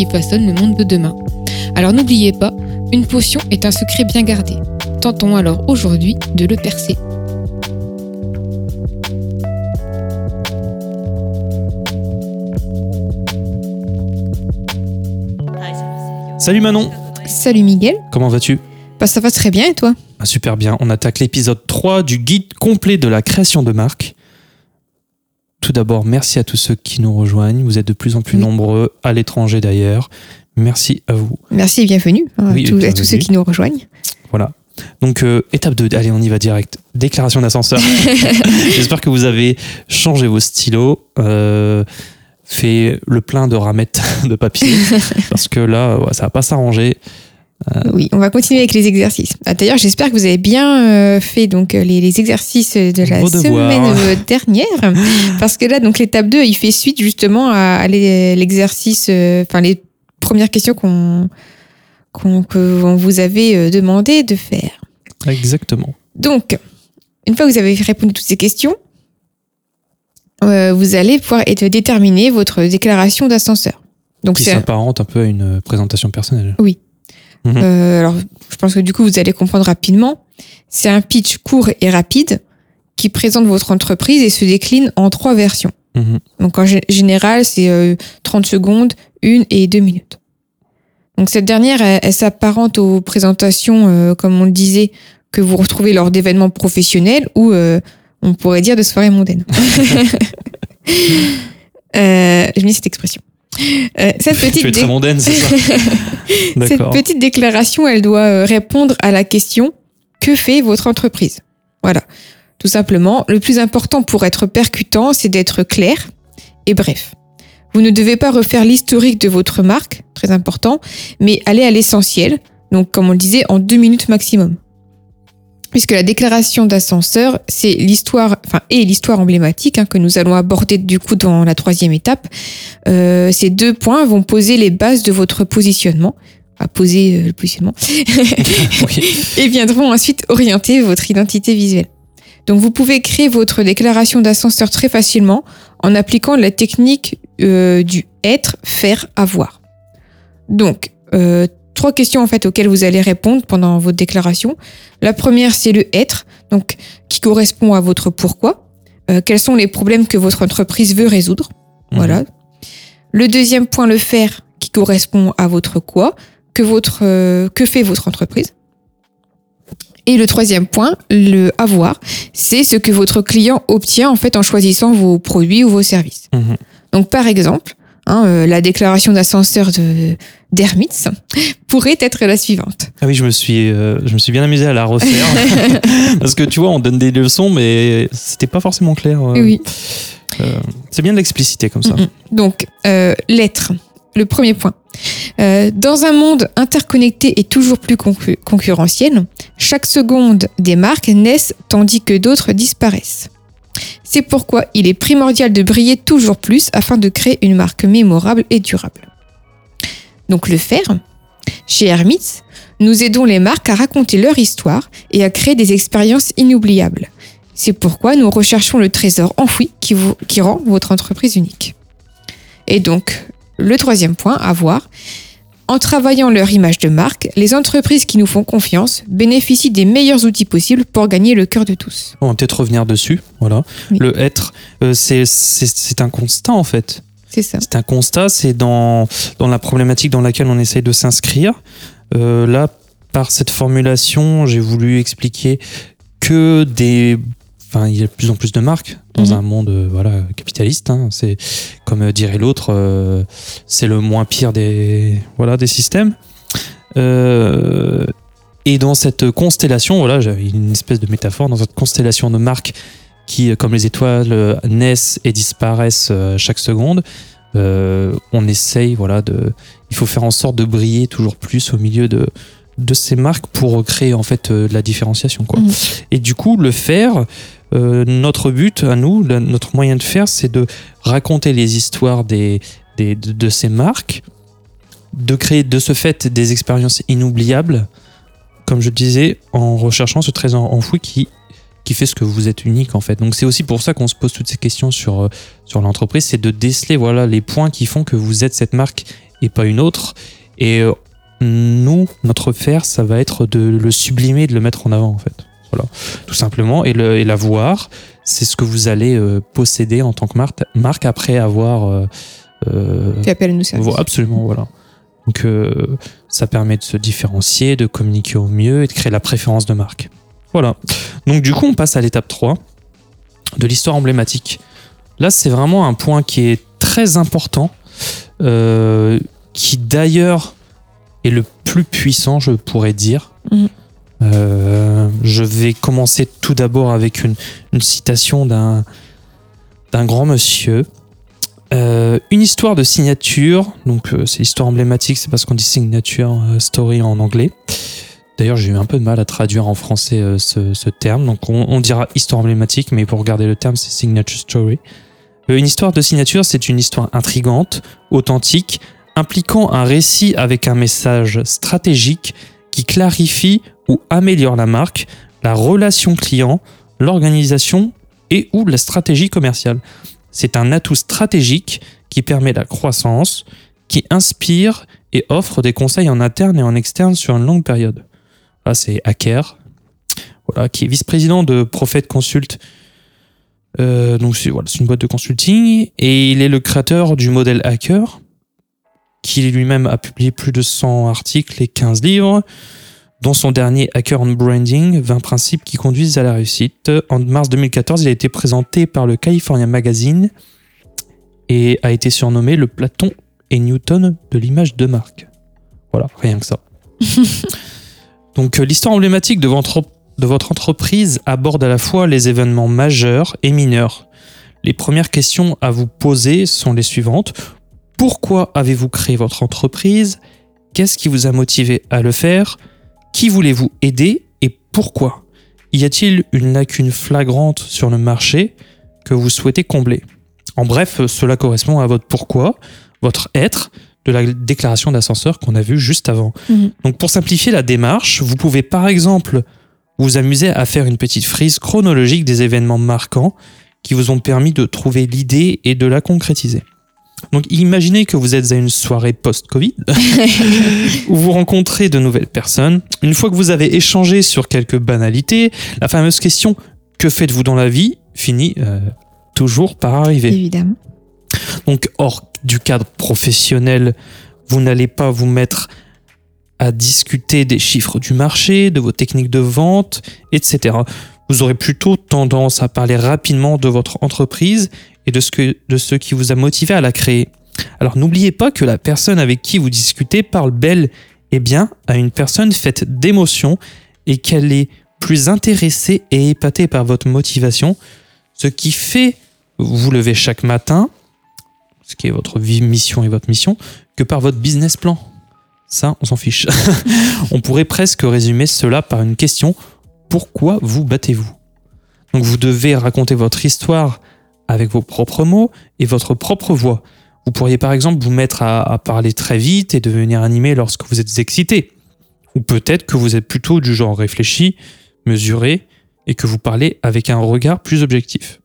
qui façonnent le monde de demain. Alors n'oubliez pas, une potion est un secret bien gardé. Tentons alors aujourd'hui de le percer. Salut Manon, Salut Miguel, comment vas-tu? Bah, ça va très bien et toi? Ah, Super bien, on attaque l'épisode 3 du guide complet de la création de marque. Tout d'abord, merci à tous ceux qui nous rejoignent. Vous êtes de plus en plus Oui. nombreux, à l'étranger d'ailleurs. Merci à vous. Merci et bienvenue Oui, tous, à tous ceux qui nous rejoignent. Voilà. Donc, euh, étape 2, allez, on y va direct. Déclaration d'ascenseur. J'espère que vous avez changé vos stylos, euh, fait le plein de ramettes de papier, parce que là, ouais, ça va pas s'arranger. Oui, on va continuer avec les exercices. Ah, D'ailleurs, j'espère que vous avez bien euh, fait donc euh, les, les exercices de la semaine euh, dernière, parce que là, donc l'étape 2, il fait suite justement à, à l'e- l'exercice, euh, enfin les premières questions qu'on vous avait euh, demandé de faire. Exactement. Donc, une fois que vous avez répondu à toutes ces questions, euh, vous allez pouvoir être déterminer votre déclaration d'ascenseur. Donc Qui c'est s'apparente un peu à une présentation personnelle. Mhm. Euh, alors, je pense que du coup, vous allez comprendre rapidement. C'est un pitch court et rapide qui présente votre entreprise et se décline en trois versions. Mhm. Donc, en gé- général, c'est euh, 30 secondes, une et deux minutes. Donc, cette dernière, elle, elle s'apparente aux présentations, euh, comme on le disait, que vous retrouvez lors d'événements professionnels ou, euh, on pourrait dire, de soirées mondaines. euh, J'aime bien cette expression. Euh, cette petite Tu es dé- très mondaine, c'est ça cette petite déclaration, elle doit euh, répondre à la question que fait votre entreprise? Voilà. Tout simplement, le plus important pour être percutant, c'est d'être clair et bref. Vous ne devez pas refaire l'historique de votre marque, très important, mais aller à l'essentiel, donc comme on le disait, en deux minutes maximum. Puisque la déclaration d'ascenseur, c'est l'histoire, enfin, et l'histoire emblématique hein, que nous allons aborder du coup dans la troisième étape. Euh, ces deux points vont poser les bases de votre positionnement, à poser euh, le positionnement, Oui. et viendront ensuite orienter votre identité visuelle. Donc vous pouvez créer votre déclaration d'ascenseur très facilement en appliquant la technique euh, du être, faire, avoir. Donc, euh, trois questions en fait auxquelles vous allez répondre pendant votre déclaration. La première, c'est le être, donc qui correspond à votre pourquoi. Euh, quels sont les problèmes que votre entreprise veut résoudre Voilà. Le deuxième point, le faire, qui correspond à votre quoi, que, votre, euh, que fait votre entreprise. Et le troisième point, le avoir, c'est ce que votre client obtient en fait en choisissant vos produits ou vos services. Mhm. Donc par exemple, hein, euh, la déclaration d'ascenseur de d'Hermits pourrait être la suivante. Ah oui, je me suis, euh, je me suis bien amusé à la refaire parce que tu vois, on donne des leçons, mais c'était pas forcément clair. euh, Oui. c'est bien de l'expliciter comme ça. Donc, l'être, le premier point. Dans un monde interconnecté et toujours plus concu- concurrentiel, chaque seconde des marques naissent tandis que d'autres disparaissent. C'est pourquoi il est primordial de briller toujours plus afin de créer une marque mémorable et durable. Donc le faire, chez Hermits, nous aidons les marques à raconter leur histoire et à créer des expériences inoubliables. C'est pourquoi nous recherchons le trésor enfoui qui, qui rend votre entreprise unique. Et donc, le troisième point à voir, en travaillant leur image de marque, les entreprises qui nous font confiance bénéficient des meilleurs outils possibles pour gagner le cœur de tous. On va peut-être revenir dessus. Voilà. Oui. Le être, euh, c'est un constat en fait. C'est ça. C'est un constat, c'est dans, dans la problématique dans laquelle on essaye de s'inscrire. Euh, là, par cette formulation, j'ai voulu expliquer que des. Enfin, il y a de plus en plus de marques dans Mhm. un monde euh, voilà, capitaliste. hein. C'est comme euh, dirait l'autre, euh, c'est le moins pire des, voilà, des systèmes. Euh, et dans cette constellation, voilà, j'avais une espèce de métaphore, dans cette constellation de marques qui, comme les étoiles, naissent et disparaissent chaque seconde, euh, on essaye, voilà, de, il faut faire en sorte de briller toujours plus au milieu de, de ces marques pour créer en fait de la différenciation. Quoi. Mhm. Et du coup, le faire, euh, notre but à nous, notre moyen de faire, c'est de raconter les histoires des, des- de, de ces marques, de créer de ce fait des expériences inoubliables, comme je disais, en recherchant ce trésor enfoui qui, qui fait ce que vous êtes unique en fait. Donc c'est aussi pour ça qu'on se pose toutes ces questions sur, euh, sur l'entreprise, c'est de déceler voilà, les points qui font que vous êtes cette marque et pas une autre. Et euh, nous, notre faire, ça va être de le sublimer, de le mettre en avant en fait. Voilà, tout simplement. Et, le, et l'avoir, c'est ce que vous allez euh, posséder en tant que marque, marque après avoir. euh, euh, Fais appel à services. Absolument, voilà. Donc euh, ça permet de se différencier, de communiquer au mieux et de créer la préférence de marque. Voilà. Donc du coup, on passe à l'étape 3 de l'histoire emblématique. Là, c'est vraiment un point qui est très important, euh, qui d'ailleurs est le plus puissant, je pourrais dire. Euh, je vais commencer tout d'abord avec une, citation d'un grand monsieur euh, une histoire de signature, donc euh, c'est l'histoire emblématique, c'est parce qu'on dit signature story en anglais. D'ailleurs, j'ai eu un peu de mal à traduire en français ce, terme, donc on, on dira histoire emblématique, mais pour garder le terme, c'est signature story. Une histoire de signature, c'est une histoire intrigante, authentique, impliquant un récit avec un message stratégique qui clarifie ou améliore la marque, la relation client, l'organisation et ou la stratégie commerciale. C'est un atout stratégique qui permet la croissance, qui inspire et offre des conseils en interne et en externe sur une longue période. Là, c'est Hacker, voilà, qui est vice-président de Prophet Consult. Euh, donc, c'est une boîte de consulting. Et il est le créateur du modèle Hacker, qui lui-même a publié plus de 100 articles et 15 livres, dont son dernier Hacker on Branding, 20 principes qui conduisent à la réussite. En mars 2014, il a été présenté par le California Magazine et a été surnommé le Platon et Newton de l'image de marque. Voilà, rien que ça. Donc euh, l'histoire emblématique de votre, de votre entreprise aborde à la fois les événements majeurs et mineurs. Les premières questions à vous poser sont les suivantes. Pourquoi avez-vous créé votre entreprise? Qu'est-ce qui vous a motivé à le faire? Qui voulez-vous aider et pourquoi? Y a-t-il une lacune flagrante sur le marché que vous souhaitez combler? En bref, cela correspond à votre pourquoi, votre être, de la déclaration d'ascenseur qu'on a vue juste avant. Mhm. Donc pour simplifier la démarche, vous pouvez par exemple vous amuser à faire une petite frise chronologique des événements marquants qui vous ont permis de trouver l'idée et de la concrétiser. Donc imaginez que vous êtes à une soirée post-Covid où vous rencontrez de nouvelles personnes. Une fois que vous avez échangé sur quelques banalités, la fameuse question que faites-vous dans la vie? finit euh, toujours par arriver. Évidemment. Donc, hors du cadre professionnel, vous n'allez pas vous mettre à discuter des chiffres du marché, de vos techniques de vente, etc. Vous aurez plutôt tendance à parler rapidement de votre entreprise et de ce, que, de ce qui vous a motivé à la créer. Alors, n'oubliez pas que la personne avec qui vous discutez parle bel et bien à une personne faite d'émotions et qu'elle est plus intéressée et épatée par votre motivation, ce qui fait vous lever chaque matin ce qui est votre vie, mission et votre mission, que par votre business plan. Ça, on s'en fiche. on pourrait presque résumer cela par une question pourquoi vous battez-vous? Donc vous devez raconter votre histoire avec vos propres mots et votre propre voix. Vous pourriez par exemple vous mettre à, parler très vite et devenir animé lorsque vous êtes excité. Ou peut-être que vous êtes plutôt du genre réfléchi, mesuré et que vous parlez avec un regard plus objectif.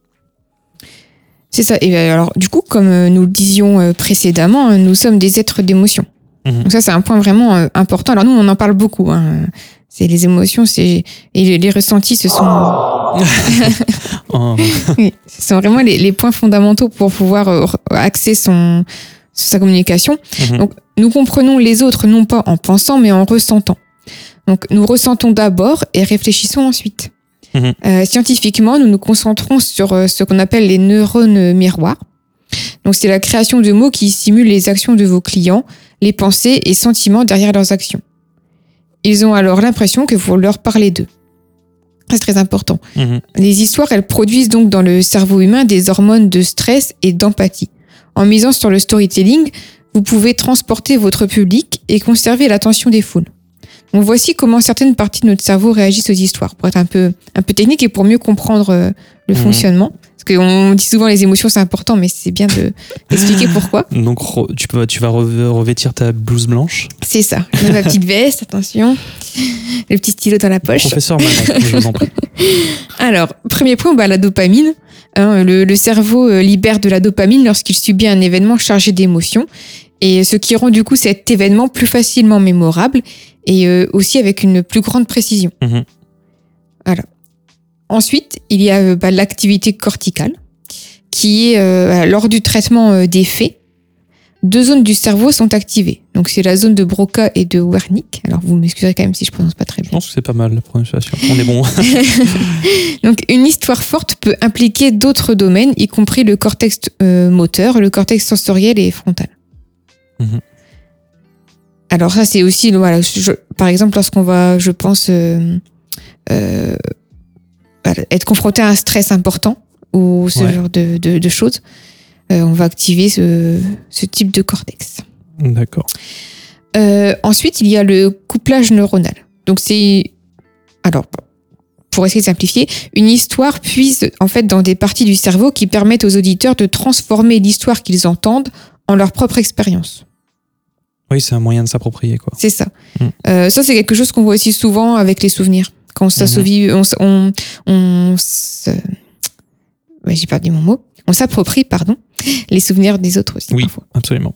C'est ça. Et alors, du coup, comme euh, nous le disions euh, précédemment, euh, nous sommes des êtres d'émotion. Mhm. Donc ça, c'est un point vraiment euh, important. Alors nous, on en parle beaucoup. Hein. C'est les émotions, c'est et les, ressentis, ce sont, Oh. oui, ce sont vraiment les, les points fondamentaux pour pouvoir euh, axer son sa communication. Mhm. Donc, nous comprenons les autres non pas en pensant, mais en ressentant. Donc, nous ressentons d'abord et réfléchissons ensuite. Mhm. Euh, scientifiquement, nous nous concentrons sur euh, ce qu'on appelle les neurones miroirs. Donc, c'est la création de mots qui simulent les actions de vos clients, les pensées et sentiments derrière leurs actions. Ils ont alors l'impression que vous leur parlez d'eux. C'est très important. Mhm. Les histoires, elles produisent donc dans le cerveau humain des hormones de stress et d'empathie. En misant sur le storytelling, vous pouvez transporter votre public et conserver l'attention des foules. Donc voici comment certaines parties de notre cerveau réagissent aux histoires, pour être un peu, un peu technique et pour mieux comprendre euh, le Mhm. fonctionnement. Parce qu'on dit souvent les émotions c'est important, mais c'est bien de- d'expliquer pourquoi. Donc tu, peux, tu vas re- revêtir ta blouse blanche. C'est ça. Je mets ma petite veste, attention. Le petit stylo dans la poche. Professeur Manon, je vous en prie. Alors, premier point, bah, la dopamine. Hein, le, le cerveau euh, libère de la dopamine lorsqu'il subit un événement chargé d'émotions. Et ce qui rend du coup cet événement plus facilement mémorable et euh, aussi avec une plus grande précision. Mhm. Voilà. Ensuite, il y a euh, bah, l'activité corticale, qui est euh, lors du traitement euh, des faits, deux zones du cerveau sont activées. Donc c'est la zone de Broca et de Wernicke. Alors vous m'excuserez quand même si je prononce pas très Je bien. pense que c'est pas mal la prononciation. On est bon. Donc une histoire forte peut impliquer d'autres domaines, y compris le cortex euh, moteur, le cortex sensoriel et frontal. Mhm. Alors ça c'est aussi, voilà, je- par exemple lorsqu'on va, je pense, euh, euh, être confronté à un stress important ou ce Ouais. genre de, de- de choses, euh, on va activer ce, ce type de cortex. D'accord. Euh, ensuite, il y a le couplage neuronal. Donc c'est, alors pour essayer de simplifier, une histoire puise en fait dans des parties du cerveau qui permettent aux auditeurs de transformer l'histoire qu'ils entendent en leur propre expérience. Oui, c'est un moyen de s'approprier, quoi. C'est ça. Mm. Euh, ça, c'est quelque chose qu'on voit aussi souvent avec les souvenirs. Quand on s'assouvit, on, on, on se- ouais, j'ai perdu mon mot. On s'approprie, pardon, les souvenirs des autres aussi Oui. parfois. Absolument.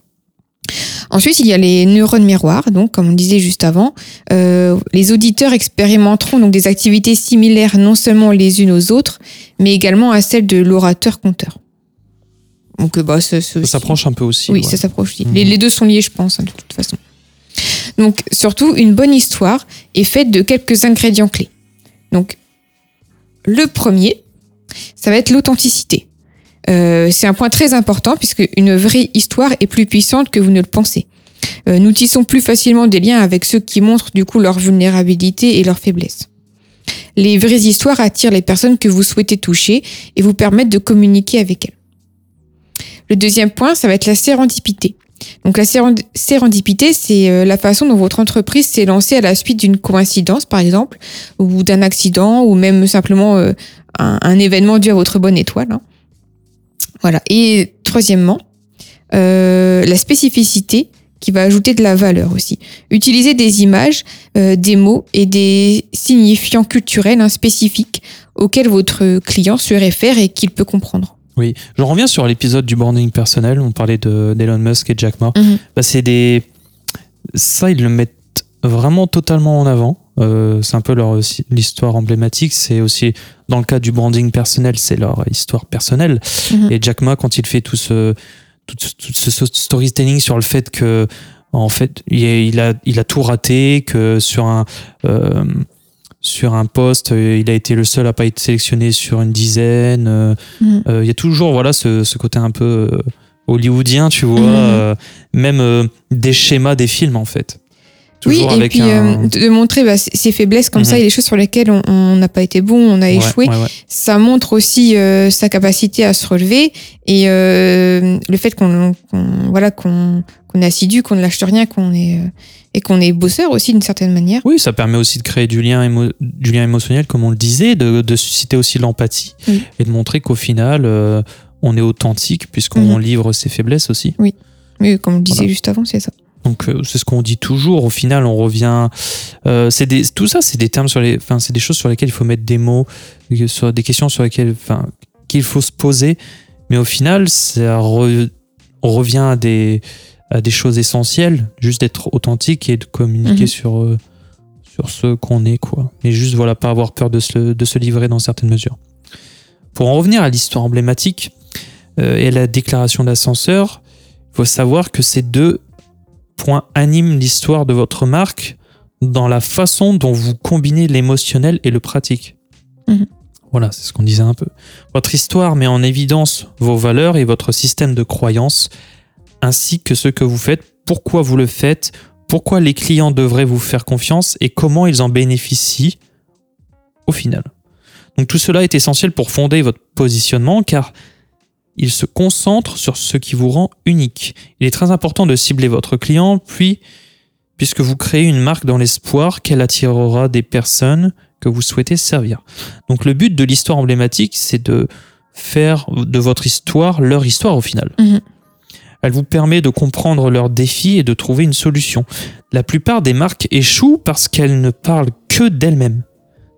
Ensuite, il y a les neurones miroirs, donc comme on disait juste avant. Euh, les auditeurs expérimenteront donc des activités similaires non seulement les unes aux autres, mais également à celles de l'orateur-conteur. Donc, euh, bah, ça, s'approche un peu aussi. Oui, ouais. ça s'approche aussi. Mhm. Les, les deux sont liés, je pense, hein, de toute façon. Donc, surtout, une bonne histoire est faite de quelques ingrédients clés. Donc, le premier, ça va être l'authenticité. Euh, c'est un point très important puisque une vraie histoire est plus puissante que vous ne le pensez. Euh, nous tissons plus facilement des liens avec ceux qui montrent du coup leur vulnérabilité et leur faiblesse. Les vraies histoires attirent les personnes que vous souhaitez toucher et vous permettent de communiquer avec elles. Le deuxième point, ça va être la sérendipité. Donc la sérend- sérendipité, c'est euh, la façon dont votre entreprise s'est lancée à la suite d'une coïncidence, par exemple, ou d'un accident, ou même simplement euh, un, événement dû à votre bonne étoile. hein. Voilà. Et troisièmement, euh, la spécificité qui va ajouter de la valeur aussi. Utiliser des images, des mots et des signifiants culturels hein, spécifiques auxquels votre client se réfère et qu'il peut comprendre. Oui, je reviens sur l'épisode du branding personnel. On parlait de d'Elon Musk et Jack Ma. Mhm. Bah, c'est des ça ils le mettent vraiment totalement en avant. Euh, c'est un peu leur l'histoire emblématique. C'est aussi dans le cas du branding personnel, c'est leur histoire personnelle. Mhm. Et Jack Ma quand il fait tout ce tout, tout ce storytelling sur le fait que en fait a, il a tout raté, que sur un euh, sur un poste, euh, il a été le seul à pas être sélectionné sur une dizaine. euh, Mhm. euh, Il y a toujours voilà ce, ce côté un peu hollywoodien, tu vois, euh, même des schémas des films en fait. Oui, et avec puis un... euh, de montrer bah, ses ses faiblesses comme Mhm. ça et les choses sur lesquelles on- n'a pas été bon, on a Ouais, échoué. ouais, ouais. Ça montre aussi euh, sa capacité à se relever et euh, le fait qu'on qu'on- voilà qu'on qu'on est assidu, qu'on ne lâche rien, qu'on est euh, et qu'on est bosseur aussi d'une certaine manière. Oui, ça permet aussi de créer du lien, émo- du lien émotionnel, comme on le disait, de, de susciter aussi l'empathie Oui. et de montrer qu'au final, euh, on est authentique puisqu'on Mhm. livre ses faiblesses aussi. Oui, comme on le disait Voilà. juste avant, c'est ça. Donc euh, c'est ce qu'on dit toujours. Au final, on revient. euh, c'est des, tout ça, c'est des termes sur les. Enfin, c'est des choses sur lesquelles il faut mettre des mots, euh, sur des questions sur lesquelles, enfin, qu'il faut se poser. Mais au final, ça re- on revient à des à des choses essentielles, juste d'être authentique et de communiquer Mhm. sur euh, sur ce qu'on est, quoi. Et juste voilà, pas avoir peur de se de se livrer dans certaines mesures. Pour en revenir à l'histoire emblématique euh, et à la déclaration d'ascenseur, il faut savoir que ces deux points animent l'histoire de votre marque dans la façon dont vous combinez l'émotionnel et le pratique. Mhm. Voilà, c'est ce qu'on disait un peu. Votre histoire met en évidence vos valeurs et votre système de croyances, ainsi que ce que vous faites, pourquoi vous le faites, pourquoi les clients devraient vous faire confiance et comment ils en bénéficient au final. Donc tout cela est essentiel pour fonder votre positionnement car il se concentre sur ce qui vous rend unique. Il est très important de cibler votre client, puis, puisque vous créez une marque dans l'espoir qu'elle attirera des personnes que vous souhaitez servir. Donc le but de l'histoire emblématique, c'est de faire de votre histoire leur histoire au final. Mhm. Elle vous permet de comprendre leurs défis et de trouver une solution. La plupart des marques échouent parce qu'elles ne parlent que d'elles-mêmes.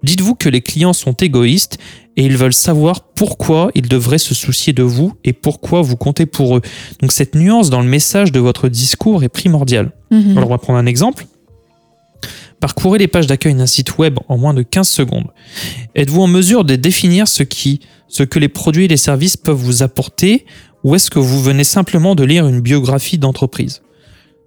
Dites-vous que les clients sont égoïstes et ils veulent savoir pourquoi ils devraient se soucier de vous et pourquoi vous comptez pour eux. Donc cette nuance dans le message de votre discours est primordiale. Mhm. Alors on va prendre un exemple. Parcourez les pages d'accueil d'un site web en moins de 15 secondes. Êtes-vous en mesure de définir ce, qui, ce que les produits et les services peuvent vous apporter ou est-ce que vous venez simplement de lire une biographie d'entreprise?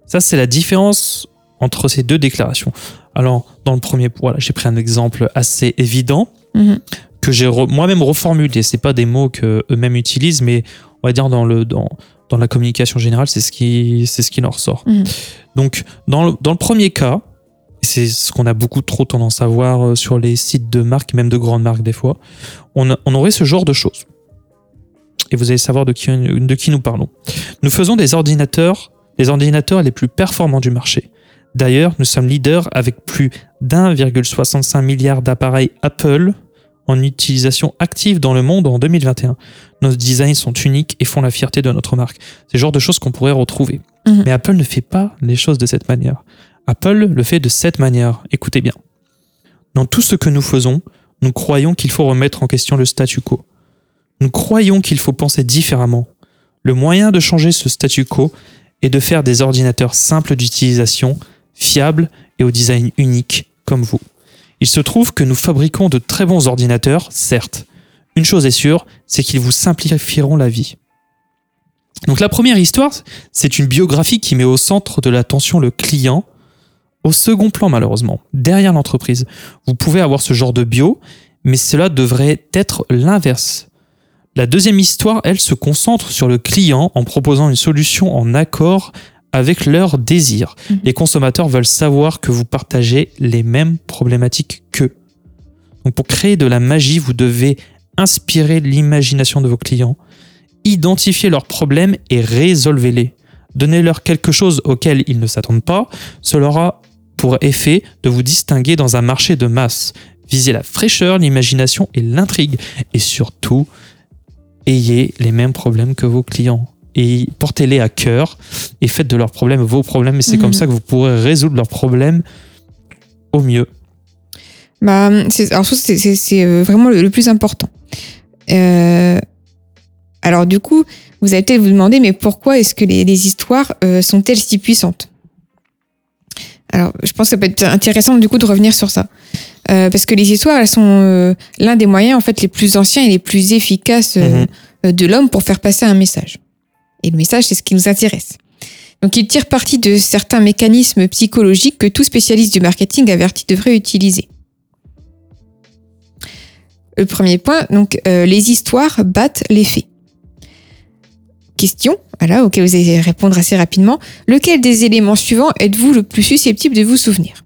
Ça, c'est la différence entre ces deux déclarations. Alors, dans le premier, voilà, j'ai pris un exemple assez évident Mhm. que j'ai re- moi-même reformulé. C'est pas des mots que eux-mêmes utilisent, mais on va dire dans le dans, dans la communication générale, c'est ce qui c'est ce qui en ressort. Mhm. Donc, dans le, dans le premier cas, c'est ce qu'on a beaucoup trop tendance à voir euh, sur les sites de marques, même de grandes marques des fois, on, a- on aurait ce genre de choses. Et vous allez savoir de qui, de qui nous parlons. Nous faisons des ordinateurs, les ordinateurs les plus performants du marché. D'ailleurs, nous sommes leaders avec plus d'1,65 milliard d'appareils Apple en utilisation active dans le monde en 2021. Nos designs sont uniques et font la fierté de notre marque. C'est le genre de choses qu'on pourrait retrouver. Mhm. Mais Apple ne fait pas les choses de cette manière. Apple le fait de cette manière. Écoutez bien. Dans tout ce que nous faisons, nous croyons qu'il faut remettre en question le statu quo. Nous croyons qu'il faut penser différemment. Le moyen de changer ce statu quo est de faire des ordinateurs simples d'utilisation, fiables et au design unique, comme vous. Il se trouve que nous fabriquons de très bons ordinateurs, certes. Une chose est sûre, c'est qu'ils vous simplifieront la vie. Donc la première histoire, c'est une biographie qui met au centre de l'attention le client, au second plan malheureusement, derrière l'entreprise. Vous pouvez avoir ce genre de bio, mais cela devrait être l'inverse. La deuxième histoire, elle, se concentre sur le client en proposant une solution en accord avec leurs désirs. Mhm. Les consommateurs veulent savoir que vous partagez les mêmes problématiques qu'eux. Donc pour créer de la magie, vous devez inspirer l'imagination de vos clients, identifier leurs problèmes et résolvez-les. Donnez-leur quelque chose auquel ils ne s'attendent pas. Cela aura pour effet de vous distinguer dans un marché de masse. Visez la fraîcheur, l'imagination et l'intrigue. Et surtout, ayez les mêmes problèmes que vos clients. Et portez-les à cœur et faites de leurs problèmes vos problèmes. Et c'est Mhm. comme ça que vous pourrez résoudre leurs problèmes au mieux. Bah, c'est, alors, je trouve que c'est, c'est- c'est, euh, vraiment le, le plus important. Euh, alors, du coup, vous allez peut-être vous demander, mais pourquoi est-ce que les, les histoires euh, sont-elles si puissantes? Alors, je pense que ça peut être intéressant, du coup, de revenir sur ça. Euh, parce que les histoires, elles sont euh, l'un des moyens, en fait, les plus anciens et les plus efficaces euh, Mhm. de l'homme pour faire passer un message. Et le message, c'est ce qui nous intéresse. Donc, il tire parti de certains mécanismes psychologiques que tout spécialiste du marketing averti devrait utiliser. Le premier point, donc euh, les histoires battent les faits. Question, voilà, auquel vous allez répondre assez rapidement. Lequel des éléments suivants êtes-vous le plus susceptible de vous souvenir?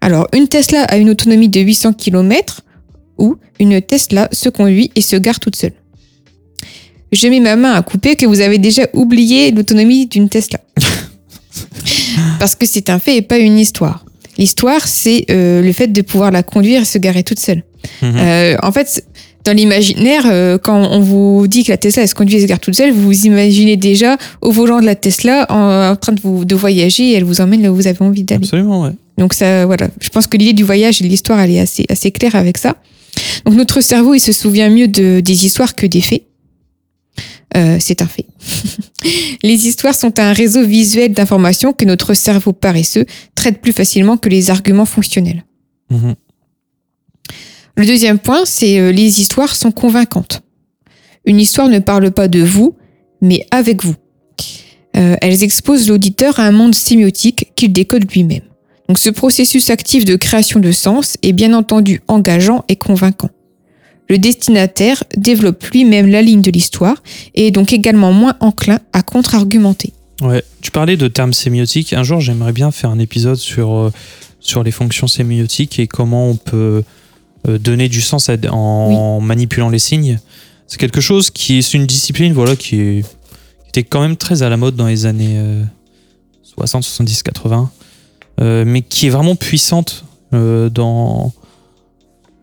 Alors, une Tesla a une autonomie de 800 km ou une Tesla se conduit et se gare toute seule. Je mets ma main à couper que vous avez déjà oublié l'autonomie d'une Tesla. Parce que c'est un fait et pas une histoire. L'histoire, c'est euh, le fait de pouvoir la conduire et se garer toute seule. Mhm. Euh, en fait, dans l'imaginaire, euh, quand on vous dit que la Tesla elle se conduit et se gare toute seule, vous vous imaginez déjà au volant de la Tesla en, en train de, vous, de voyager et elle vous emmène là où vous avez envie d'aller. Absolument, ouais. Donc ça, voilà, je pense que l'idée du voyage et de l'histoire, elle est assez, assez claire avec ça. Donc notre cerveau, il se souvient mieux de, des histoires que des faits. Euh, c'est un fait. les histoires sont un réseau visuel d'informations que notre cerveau paresseux traite plus facilement que les arguments fonctionnels. Mhm. Le deuxième point, c'est euh, les histoires sont convaincantes. Une histoire ne parle pas de vous, mais avec vous. Euh, elles exposent l'auditeur à un monde sémiotique qu'il décode lui-même. Donc ce processus actif de création de sens est bien entendu engageant et convaincant. Le destinataire développe lui-même la ligne de l'histoire et est donc également moins enclin à contre-argumenter. Ouais, tu parlais de termes sémiotiques. Un jour, j'aimerais bien faire un épisode sur, euh, sur les fonctions sémiotiques et comment on peut euh, donner du sens à- en manipulant les signes. c'est quelque chose qui c'est une discipline voilà qui, est, qui était quand même très à la mode dans les années euh, 60, 70, 80, euh, mais qui est vraiment puissante euh, dans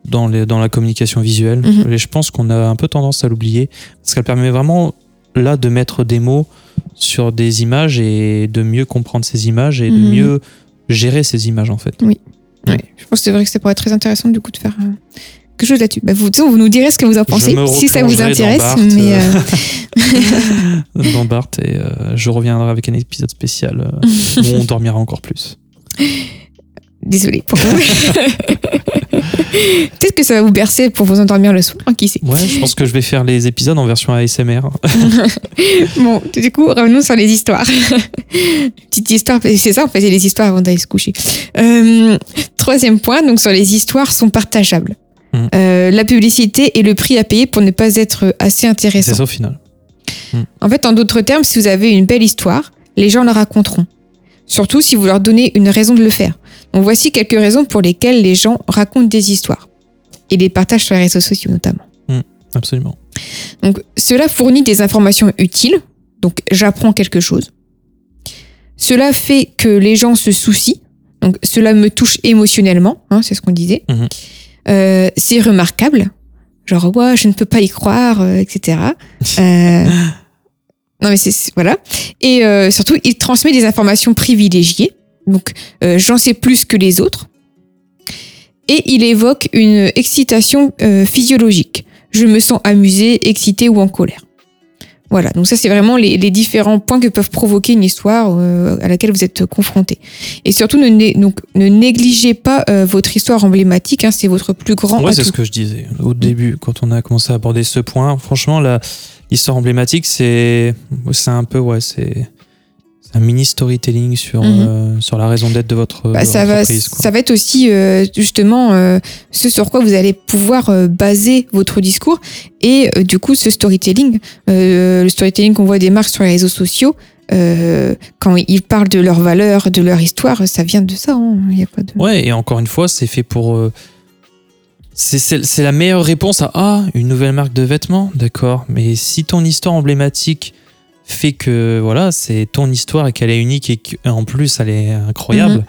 dans, les, dans la communication visuelle. Mhm. Et je pense qu'on a un peu tendance à l'oublier parce qu'elle permet vraiment là de mettre des mots sur des images et de mieux comprendre ces images et de Mhm. mieux gérer ces images en fait. Ouais, je pense que c'est vrai que ça pourrait être très intéressant du coup de faire euh, quelque chose là-dessus. Bah, vous, nous direz ce que vous en pensez, si ça vous dans intéresse. Bart, mais euh, euh, dans Bart et euh, je reviendrai avec un épisode spécial où on dormira encore plus. désolé pour vous. Peut-être que ça va vous bercer pour vous endormir le soir, qui sait. Ouais, je pense que je vais faire les épisodes en version ASMR. Bon, du coup, revenons sur les histoires. Petite histoire, c'est ça, on faisait les histoires avant d'aller se coucher. Euh, troisième point, donc sur les histoires sont partageables. Mhm. Euh, la publicité et le prix à payer pour ne pas être assez C'est intéressant. ça au final. En fait, en d'autres termes, si vous avez une belle histoire, les gens la raconteront. Surtout si vous leur donnez une raison de le faire. Donc voici quelques raisons pour lesquelles les gens racontent des histoires. Et les partagent sur les réseaux sociaux notamment. Absolument. Donc, cela fournit des informations utiles. Donc, j'apprends quelque chose. Cela fait que les gens se soucient. Donc, cela me touche émotionnellement. hein, c'est ce qu'on disait. Mhm. Euh, c'est remarquable. Genre, ouais, je ne peux pas y croire, euh, etc. Euh, non, mais c'est voilà. Et euh, surtout, il transmet des informations privilégiées. Donc, euh, j'en sais plus que les autres. Et il évoque une excitation euh, physiologique je me sens amusé, excité ou en colère. Voilà, donc ça c'est vraiment les, les différents points que peuvent provoquer une histoire à laquelle vous êtes confronté. Et surtout, ne, né- donc, ne négligez pas votre histoire emblématique, hein, c'est votre plus grand Ouais, c'est ce que je disais au début quand on a commencé à aborder ce point. Franchement, la l'histoire emblématique, c'est c'est un peu ouais, c'est un mini storytelling sur Mhm. euh, sur la raison d'être de votre Bah, ça, va, entreprise. quoi. ça va être aussi euh, justement euh, ce sur quoi vous allez pouvoir baser votre discours et du coup ce storytelling, le storytelling qu'on voit des marques sur les réseaux sociaux, quand ils parlent de leurs valeurs, de leur histoire, ça vient de ça. hein. Il y a pas de... Ouais, et encore une fois, c'est fait pour. C'est- la meilleure réponse à Ah, une nouvelle marque de vêtements, d'accord. Mais si ton histoire emblématique fait que voilà, c'est ton histoire et qu'elle est unique et qu'en plus elle est incroyable,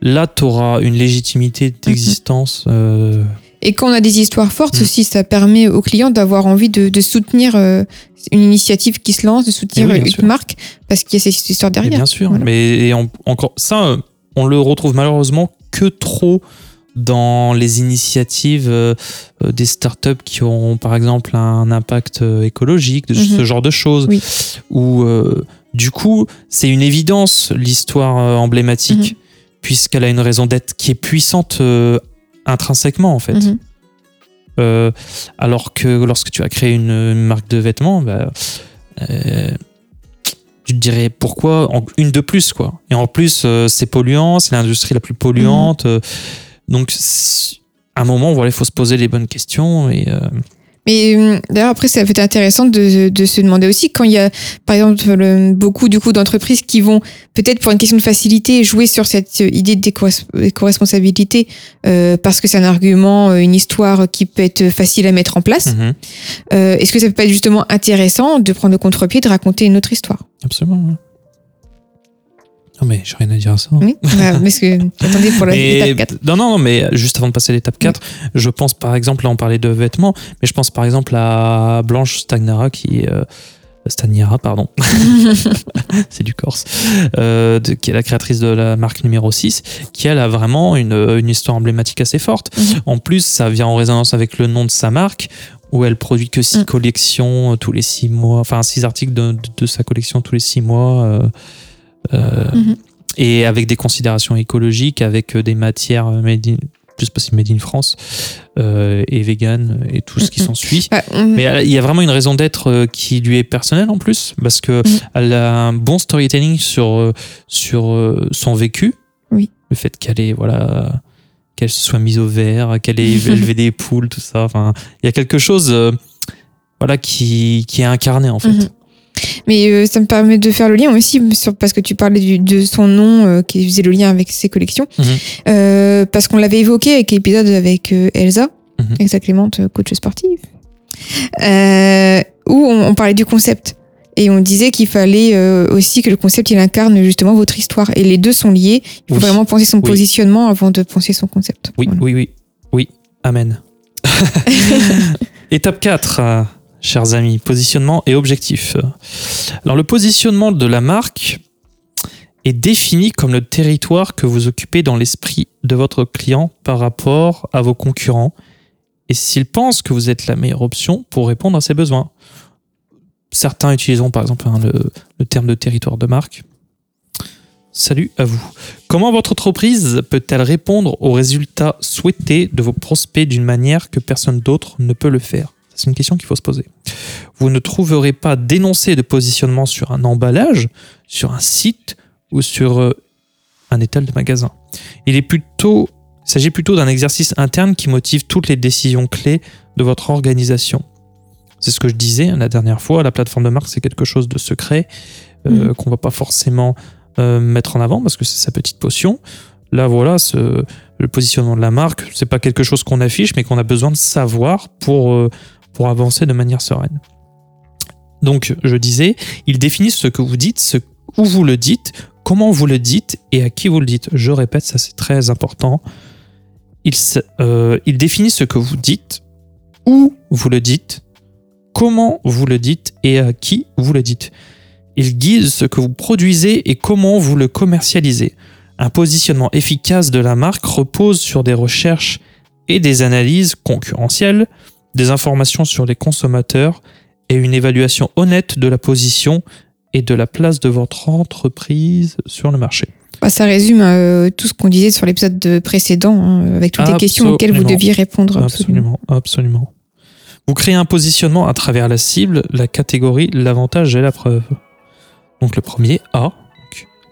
là, tu auras une légitimité d'existence. euh, Et quand on a des histoires fortes Mm. aussi, ça permet aux clients d'avoir envie de, de soutenir euh, une initiative qui se lance, de soutenir Eh oui, une sûr. marque, parce qu'il y a cette histoire Et derrière. bien sûr, Voilà. mais et en- encore ça, euh, on le retrouve malheureusement que trop dans les initiatives euh, euh, des startups qui ont par exemple un impact euh, écologique, de Mhm. ce genre de choses, Oui. où du coup c'est une évidence l'histoire emblématique, Mhm. puisqu'elle a une raison d'être qui est puissante intrinsèquement en fait. Mhm. Euh, alors que lorsque tu as créé une, une marque de vêtements, bah, euh, tu te dirais pourquoi en- une de plus quoi. Et en plus, euh, c'est polluant, c'est l'industrie la plus polluante. euh, donc, à un moment, voilà, il faut se poser les bonnes questions. Et euh, Mais euh, d'ailleurs, après, ça peut être intéressant de, de se demander aussi quand il y a, par exemple, le- beaucoup du coup d'entreprises qui vont peut-être pour une question de facilité jouer sur cette euh, idée d'éco- d'éco-responsabilité euh, parce que c'est un argument, euh, une histoire qui peut être facile à mettre en place. mhm, Euh, Est-ce que ça peut pas être justement intéressant de prendre le contre-pied, de raconter une autre histoire? Absolument. Non, mais j'ai rien à dire à ça. Oui, bah, parce que attendez pour la Mais- étape 4. non, non, non, mais juste avant de passer à l'étape 4, je pense par exemple, là on parlait de vêtements, mais je pense par exemple à Blanche Stagnara qui est. euh, Stagnara, pardon. c'est du corse. Euh, de- qui est la créatrice de la marque numéro 6, qui elle a vraiment une, une histoire emblématique assez forte. Mhm. En plus, ça vient en résonance avec le nom de sa marque, où elle produit que six Mhm. collections euh, tous les six mois, enfin six articles de, de- de sa collection tous les six mois. euh, euh, Mhm. et avec des considérations écologiques, avec euh, des matières made in, plus possible made in France euh, et vegan et tout ce qui Mhm. s'ensuit. On- Mais il y a vraiment une raison d'être qui lui est personnelle en plus, parce que Mhm. elle a un bon storytelling sur sur son vécu. Oui. Le fait qu'elle est voilà qu'elle se soit mise au vert, qu'elle ait élevé des poules, tout ça. Enfin, il y a quelque chose euh, voilà qui qui est incarné en fait. Mhm. Mais euh, ça me permet de faire le lien aussi sur, parce que tu parlais du- de son nom euh, qui faisait le lien avec ses collections. Mhm. Euh, parce qu'on l'avait évoqué avec l'épisode avec euh, Elsa, Mhm. Elsa Clémente, euh, coach sportive. euh, où on, on parlait du concept. Et on disait qu'il fallait euh, aussi que le concept il incarne justement votre histoire. Et les deux sont liés. Il faut Oui. vraiment penser son Oui. positionnement avant de penser son concept. Oui, Voilà. oui, oui. Oui, amen. Étape 4, euh, chers amis, positionnement et objectif. Alors, le positionnement de la marque est défini comme le territoire que vous occupez dans l'esprit de votre client par rapport à vos concurrents et s'il pense que vous êtes la meilleure option pour répondre à ses besoins. Certains utiliseront par exemple hein, le, le terme de territoire de marque. Salut à vous. Comment votre entreprise peut-elle répondre aux résultats souhaités de vos prospects d'une manière que personne d'autre ne peut le faire? C'est une question qu'il faut se poser. Vous ne trouverez pas d'énoncé de positionnement sur un emballage, sur un site ou sur euh, un étal de magasin. Il est plutôt, il s'agit plutôt d'un exercice interne qui motive toutes les décisions clés de votre organisation. C'est ce que je disais la dernière fois. La plateforme de marque, c'est quelque chose de secret euh, qu'on va pas forcément euh, mettre en avant parce que c'est sa petite potion. Là, voilà, ce- le positionnement de la marque, c'est pas quelque chose qu'on affiche, mais qu'on a besoin de savoir pour, euh, pour avancer de manière sereine. Donc, je disais, il définit ce que vous dites, ce, où vous le dites, comment vous le dites et à qui vous le dites. Je répète, ça c'est très important. Il, se- euh, il définit ce que vous dites, où vous le dites, comment vous le dites et à qui vous le dites. Il guide ce que vous produisez et comment vous le commercialisez. Un positionnement efficace de la marque repose sur des recherches et des analyses concurrentielles, des informations sur les consommateurs et une évaluation honnête de la position et de la place de votre entreprise sur le marché. Bah, ça résume euh, tout ce qu'on disait sur l'épisode de précédent, hein, avec toutes les questions auxquelles vous Absolument. deviez répondre. Absolument. Absolument, absolument. Vous créez un positionnement à travers la cible, la catégorie, l'avantage et la preuve. Donc le premier A,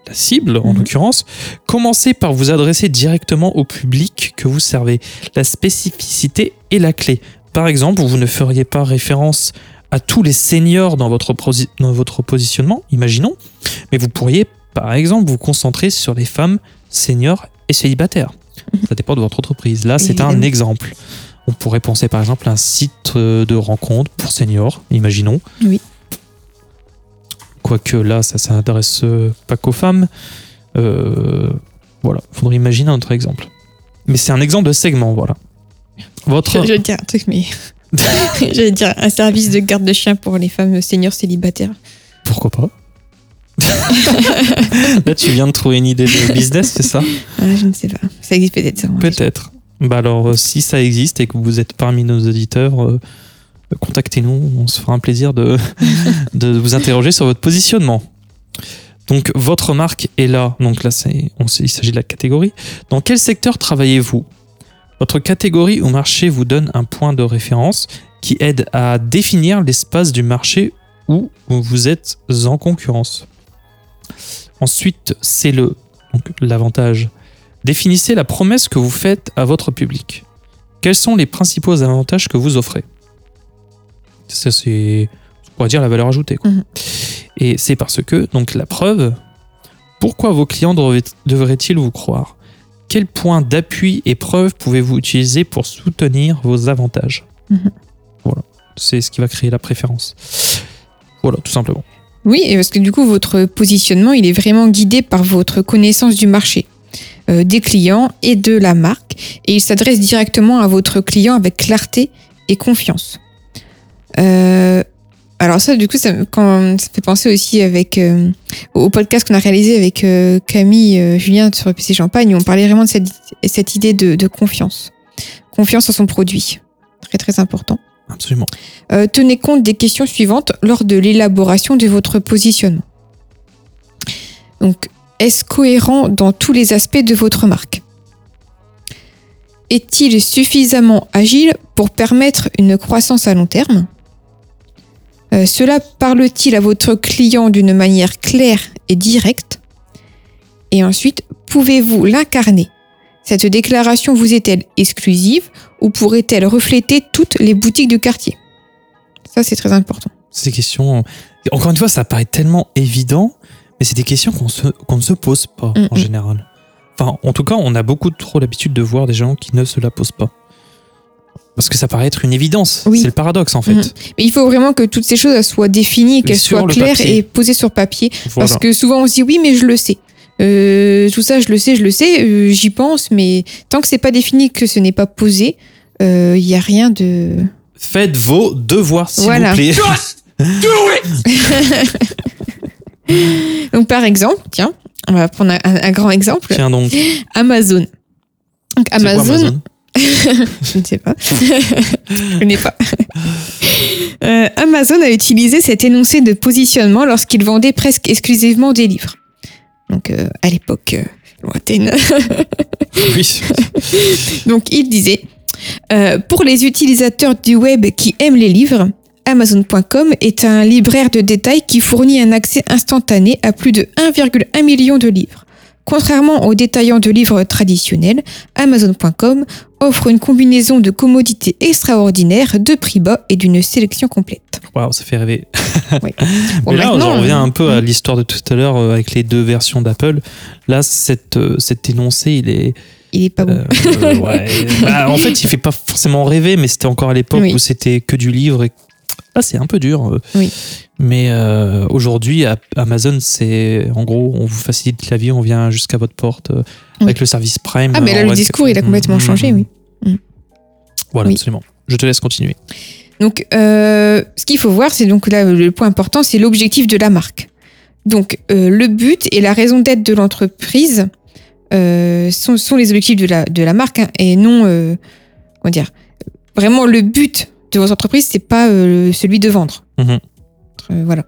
la cible en Mhm. l'occurrence, commencez par vous adresser directement au public que vous servez. La spécificité est la clé. Par exemple, vous ne feriez pas référence à tous les seniors dans votre, posi- dans votre positionnement, imaginons, mais vous pourriez par exemple vous concentrer sur les femmes seniors et célibataires. Ça dépend de votre entreprise. Là, c'est un exemple. On pourrait penser par exemple à un site euh, de rencontre pour seniors, imaginons. Oui. Quoique là, ça s'adresse euh, pas qu'aux femmes. Euh, voilà, faudrait imaginer un autre exemple. Mais c'est un exemple de segment, voilà. Votre... Je, je dire un truc, mais. J'allais dire un service de garde de chien pour les femmes seniors célibataires. Pourquoi pas Là, tu viens de trouver une idée de business, c'est ça? Ah, je ne sais pas. Ça existe peut-être. Peut-être. Bah alors, euh, si ça existe et que vous êtes parmi nos auditeurs, euh, contactez-nous. On se fera un plaisir de, de vous interroger sur votre positionnement. Donc, votre marque est là. Donc là, c'est, on sait- il s'agit de la catégorie. Dans quel secteur travaillez-vous? Votre catégorie ou marché vous donne un point de référence qui aide à définir l'espace du marché où vous êtes en concurrence. Ensuite, c'est le donc l'avantage. Définissez la promesse que vous faites à votre public. Quels sont les principaux avantages que vous offrez? Ça, c'est, on pourrait dire, la valeur ajoutée. quoi. Mhm. Et c'est parce que, donc, la preuve, pourquoi vos clients devraient- devraient-ils vous croire? Quels points d'appui et preuves pouvez-vous utiliser pour soutenir vos avantages? Mhm. Voilà, c'est ce qui va créer la préférence. Voilà, tout simplement. Oui, et parce que du coup, votre positionnement, il est vraiment guidé par votre connaissance du marché, euh, des clients et de la marque. Et il s'adresse directement à votre client avec clarté et confiance. Euh, alors ça, du coup, ça, quand, ça me fait penser aussi avec euh, au podcast qu'on a réalisé avec euh, Camille, euh, Julien sur PC Champagne, on parlait vraiment de cette, cette idée de, de confiance. Confiance en son produit. Très, très important. Absolument. Euh, tenez compte des questions suivantes lors de l'élaboration de votre positionnement. Donc, est-ce cohérent dans tous les aspects de votre marque? Est-il suffisamment agile pour permettre une croissance à long terme? Euh, Cela parle-t-il à votre client d'une manière claire et directe Et ensuite, pouvez-vous l'incarner Cette déclaration vous est-elle exclusive ou pourrait-elle refléter toutes les boutiques du quartier Ça, c'est très important. Ces questions, encore une fois, ça paraît tellement évident, mais c'est des questions qu'on ne se pose pas en Mm, mm. général. Enfin, en tout cas, on a beaucoup trop l'habitude de voir des gens qui ne se la posent pas. Parce que ça paraît être une évidence. Oui. C'est le paradoxe en fait. Mhm. Mais il faut vraiment que toutes ces choses elles soient définies, qu'elles soient claires papier. et posées sur papier. Voilà. Parce que souvent on se dit oui, mais je le sais. Euh, tout ça, je le sais, je le sais, euh, j'y pense, mais tant que c'est pas défini, que ce n'est pas posé, il y a rien de. Faites vos devoirs, s'il Voilà. vous plaît. Donc par exemple, tiens, on va prendre un, un grand exemple, Tiens donc. Amazon. Donc quoi, Amazon, je ne sais pas, je connais pas. Euh, Amazon a utilisé cet énoncé de positionnement lorsqu'il vendait presque exclusivement des livres. Donc euh, à l'époque euh, lointaine. Oui. Donc il disait euh, pour les utilisateurs du web qui aiment les livres, Amazon.com est un libraire de détail qui fournit un accès instantané à plus de 1,1 million de livres. Contrairement aux détaillants de livres traditionnels, Amazon.com offre une combinaison de commodités extraordinaires, de prix bas et d'une sélection complète. Waouh, ça fait rêver. Bon, Mais là, on revient un peu à l'histoire de tout à l'heure euh, avec les deux versions d'Apple. Là, cette, euh, cet énoncé, il est. Il est pas bon. euh, euh, ouais. Bah, en fait, il fait pas forcément rêver, mais c'était encore à l'époque Oui. où c'était que du livre. Et... Là, c'est un peu dur. euh. Oui. Mais euh, aujourd'hui, Amazon, c'est en gros, on vous facilite la vie, on vient jusqu'à votre porte euh, Oui. avec le service Prime. Ah, mais là, en le 24 discours, il a complètement Mm, changé, mm, oui. Voilà, Oui. absolument. Je te laisse continuer. Donc, euh, ce qu'il faut voir, c'est donc là, le point important, c'est l'objectif de la marque. Donc, euh, le but et la raison d'être de l'entreprise euh, sont, sont les objectifs de la, de la marque hein, et non, euh, comment dire, vraiment le but de votre entreprise, c'est pas euh, celui de vendre. Euh, voilà.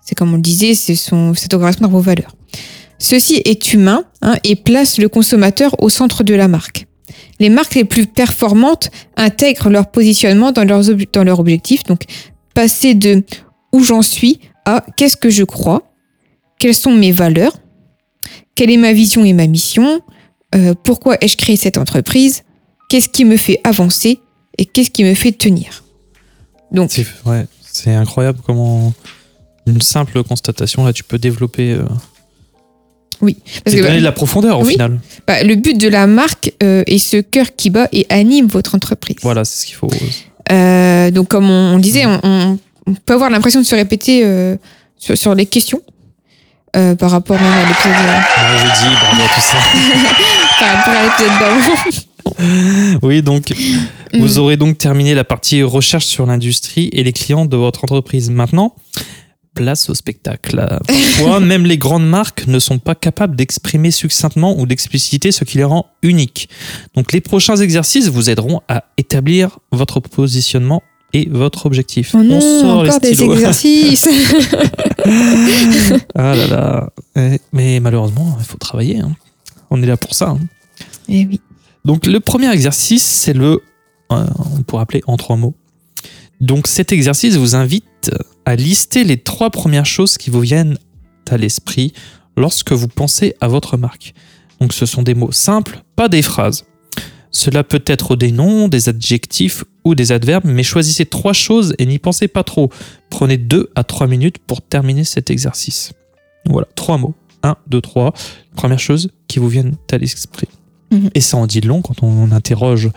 C'est comme on le disait, ça doit à vos valeurs. Ceci est humain hein, et place le consommateur au centre de la marque. Les marques les plus performantes intègrent leur positionnement dans leurs, dans leurs objectifs. Donc, passer de où j'en suis à qu'est-ce que je crois, quelles sont mes valeurs, quelle est ma vision et ma mission, euh, pourquoi ai-je créé cette entreprise, qu'est-ce qui me fait avancer et qu'est-ce qui me fait tenir. Donc, c'est incroyable comment une simple constatation, là, tu peux développer. Euh, parce et que, donner de la profondeur au oui. final. bah, le but de la marque euh, est ce cœur qui bat et anime votre entreprise. Voilà, c'est ce qu'il faut. Euh, donc, comme on, on disait, on, on- on peut avoir l'impression de se répéter euh, sur, sur les questions euh, par rapport à l'épisode Moi, je dis bravo à tout ça. par rapport à l'épisode d'avant. Oui, donc Mm. vous aurez donc terminé la partie recherche sur l'industrie et les clients de votre entreprise. Maintenant, place au spectacle. Parfois, même les grandes marques ne sont pas capables d'exprimer succinctement ou d'expliciter ce qui les rend uniques. Donc les prochains exercices vous aideront à établir votre positionnement et votre objectif. Oh non, On sort les encore des exercices. ah là là. Eh, Mais malheureusement, il faut travailler. hein. On est là pour ça. hein. Eh oui. Donc le premier exercice, c'est le, euh, on pourrait appeler en trois mots. Donc cet exercice vous invite à lister les trois premières choses qui vous viennent à l'esprit lorsque vous pensez à votre marque. Donc ce sont des mots simples, pas des phrases. Cela peut être des noms, des adjectifs ou des adverbes, mais choisissez trois choses et n'y pensez pas trop. Prenez deux à trois minutes pour terminer cet exercice. Voilà, trois mots. Un, deux, trois. Première chose qui vous viennent à l'esprit. Mhm. Et ça en dit long quand on interroge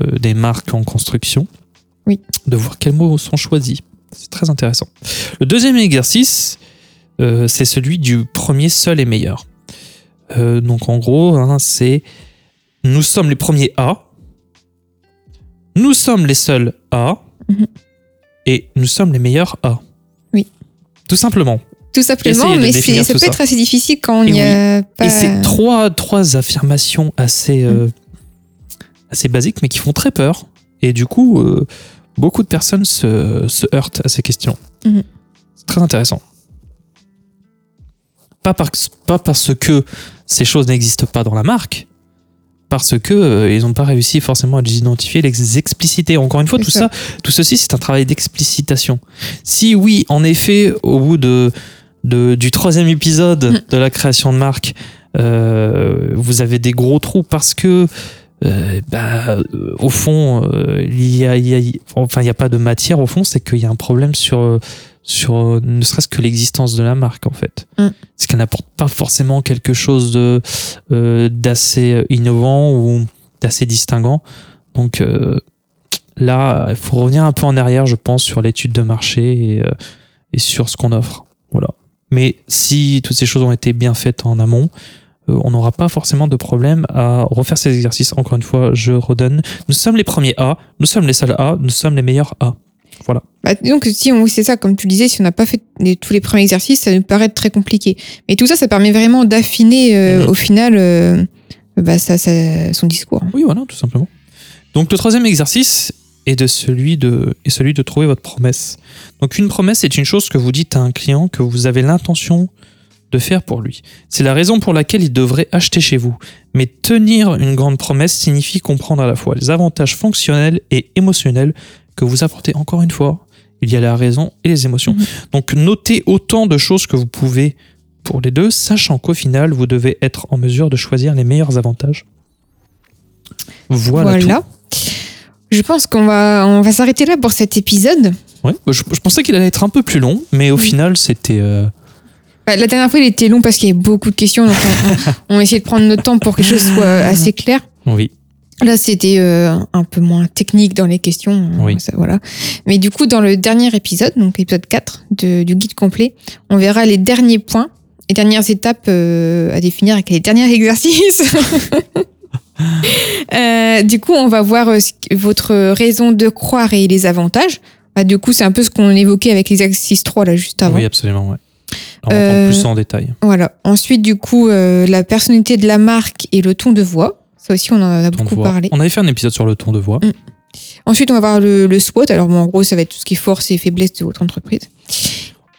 euh, des marques en construction. Oui. De voir quels mots sont choisis. C'est très intéressant. Le deuxième exercice, euh, c'est celui du premier seul et meilleur. Euh, donc en gros, hein, c'est nous sommes les premiers A, nous sommes les seuls A, Mhm. et nous sommes les meilleurs A. Oui. Tout simplement. Tout simplement, mais ça peut ça. être assez difficile quand on n'y oui. a pas. Et c'est trois, trois affirmations assez, euh, assez basiques, mais qui font très peur. Et du coup, euh, beaucoup de personnes se, se heurtent à ces questions. Mhm. C'est très intéressant. Pas parce, pas parce que ces choses n'existent pas dans la marque, parce que euh, ils n'ont pas réussi forcément à les identifier, les expliciter. Encore une fois, tout ça. ça, tout ceci, c'est un travail d'explicitation. Si oui, en effet, au bout de, de- du troisième épisode Mm. de la création de marque, euh, vous avez des gros trous parce que euh, bah, au fond, euh, il y a, y a- enfin, il n'y a pas de matière au fond, c'est qu'il y a un problème sur, sur ne serait-ce que l'existence de la marque en fait. Mm. C'est qu'elle n'apporte pas forcément quelque chose de euh, d'assez innovant ou d'assez distinguant. Donc, euh, là, il faut revenir un peu en arrière, je pense, sur l'étude de marché et, euh, et sur ce qu'on offre. Voilà. Mais si toutes ces choses ont été bien faites en amont, euh, on n'aura pas forcément de problème à refaire ces exercices. Encore une fois, je redonne. Nous sommes les premiers A, nous sommes les seuls A, nous sommes les meilleurs A. Voilà. Bah, donc, si on, c'est ça, comme tu le disais, si on n'a pas fait les- tous les premiers exercices, ça nous paraît très compliqué. Mais tout ça, ça permet vraiment d'affiner, euh, au final, euh, bah, ça, ça- son discours. Oui, voilà, tout simplement. Donc le troisième exercice est, de celui de, est celui de trouver votre promesse. Donc une promesse est une chose que vous dites à un client que vous avez l'intention de faire pour lui. C'est la raison pour laquelle il devrait acheter chez vous. Mais tenir une grande promesse signifie comprendre à la fois les avantages fonctionnels et émotionnels que vous apportez. Encore une fois, il y a la raison et les émotions. Mhm. Donc notez autant de choses que vous pouvez pour les deux, sachant qu'au final, vous devez être en mesure de choisir les meilleurs avantages. Voilà. Voilà. tout. Je pense qu'on va, on va s'arrêter là pour cet épisode. Ouais, bah, je, je pensais qu'il allait être un peu plus long, mais au Oui. final, c'était. euh, Bah, La dernière fois, il était long parce qu'il y avait beaucoup de questions. Donc on, on, on a essayé de prendre notre temps pour que les choses soient assez claires. Oui. Là, c'était euh, un peu moins technique dans les questions. Oui. Ça, voilà. Mais du coup, dans le dernier épisode, donc épisode 4 de- du guide complet, on verra les derniers points, les dernières étapes euh, à définir avec les derniers exercices. Euh, du coup, on va voir euh, votre raison de croire et les avantages. Bah, du coup, c'est un peu ce qu'on évoquait avec l'exercice 3 là juste avant. Oui, absolument, ouais. On va Euh, prendre plus en détail. Voilà. Ensuite, du coup, euh, la personnalité de la marque et le ton de voix. Ça aussi, on en a Ton beaucoup parlé. On avait fait un épisode sur le ton de voix. Mm. Ensuite, on va voir le, le SWOT. Alors, bon, en gros, ça va être tout ce qui est force et faiblesse de votre entreprise.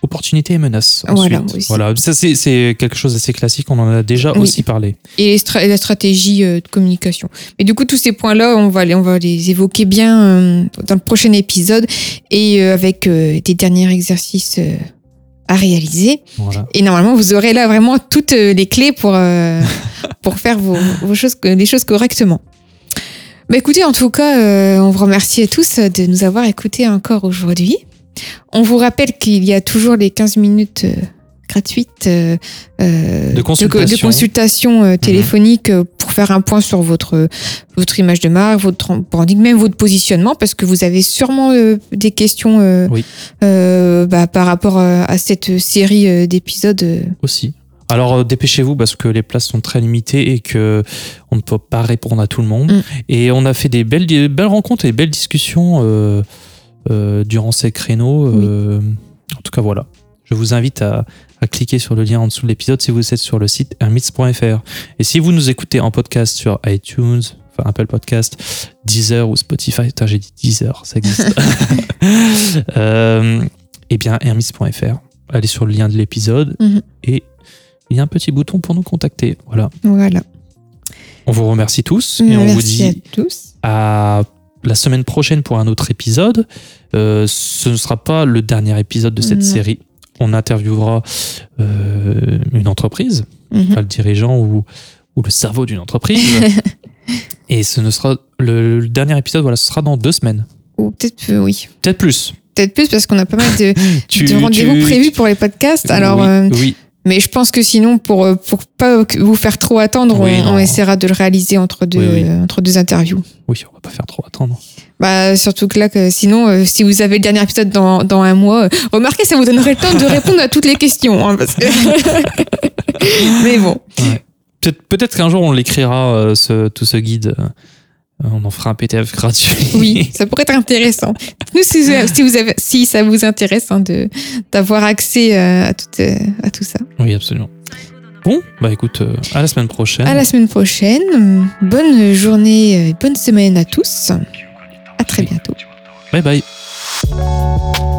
Opportunités et menaces. Voilà, ça c'est quelque chose d'assez classique, on en a déjà Oui. aussi parlé. Et stra- la stratégie euh, de communication. Et du coup, tous ces points-là, on va les, on va les évoquer bien euh, dans le prochain épisode et euh, avec des derniers exercices à réaliser. Voilà. Et normalement, vous aurez là vraiment toutes les clés pour, euh, pour faire vos, vos choses, les choses correctement. Bah écoutez, en tout cas, euh, on vous remercie à tous de nous avoir écoutés encore aujourd'hui. On vous rappelle qu'il y a toujours les 15 minutes euh, gratuites euh, euh, De consultation. de consultation, euh, téléphonique pour faire un point sur votre, votre image de marque, votre branding, même votre positionnement, parce que vous avez sûrement euh, des questions euh, Oui. bah, par rapport à cette série d'épisodes. Aussi. Alors dépêchez-vous parce que les places sont très limitées et que on ne peut pas répondre à tout le monde. Mm. Et on a fait des belles, des belles rencontres et des belles discussions durant ces créneaux. euh, En tout cas, voilà. Je vous invite à, à cliquer sur le lien en dessous de l'épisode si vous êtes sur le site hermits.fr. Et si vous nous écoutez en podcast sur iTunes, enfin Apple Podcast, Deezer ou Spotify, putain, j'ai dit Deezer, ça existe. euh, eh bien, hermits.fr. Allez sur le lien de l'épisode Mhm. et il y a un petit bouton pour nous contacter. Voilà. Voilà. On vous remercie tous et on vous dit à tous. à la semaine prochaine pour un autre épisode. Euh, ce ne sera pas le dernier épisode de cette série. On interviewera euh, une entreprise, Mhm. enfin, le dirigeant ou, ou le cerveau d'une entreprise. et ce ne sera le, le dernier épisode, voilà, ce sera dans deux semaines. Ou peut-être oui. Peut-être plus. Peut-être plus parce qu'on a pas mal de, Tu- de rendez-vous tu- prévus pour les podcasts. Alors, oui, euh, oui, mais je pense que sinon, pour euh, pour pas vous faire trop attendre, Oui, on, essaiera de le réaliser entre deux Oui, oui. euh, entre deux interviews. oui, on va pas faire trop attendre. Bah surtout que là, que sinon, euh, si vous avez le dernier épisode dans, dans un mois, euh, remarquez, ça vous donnerait le temps de répondre à toutes les questions, hein, parce que. mais bon, Peut-être qu'un jour on l'écrira, euh, ce, tout ce guide. Euh, on en fera un PDF gratuit. oui, ça pourrait être intéressant. Nous, si, vous- si vous avez, si ça vous intéresse, hein, de d'avoir accès euh, à tout euh, à tout ça. Oui, absolument. Bon, bah écoute, à la semaine prochaine. À la semaine prochaine. Bonne journée, euh, bonne semaine à tous. À très Oui. bientôt. Bye bye.